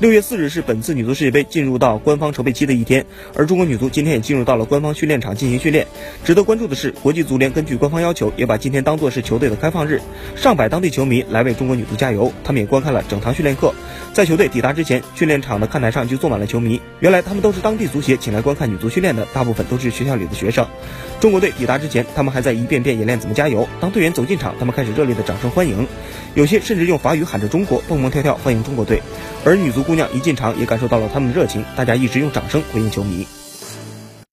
六月四日是本次女足世界杯进入到官方筹备期的一天，而中国女足今天也进入到了官方训练场进行训练。值得关注的是，国际足联根据官方要求，也把今天当作是球队的开放日，上百当地球迷来为中国女足加油。他们也观看了整堂训练课。在球队抵达之前，训练场的看台上就坐满了球迷。原来他们都是当地足协请来观看女足训练的，大部分都是学校里的学生。中国队抵达之前，他们还在一遍遍演练怎么加油。当队员走进场，他们开始热烈的掌声欢迎，有些甚至用法语喊着“中国”，蹦蹦跳跳欢迎中国队。而女足姑娘一进场，也感受到了他们的热情，大家一直用掌声回应球迷。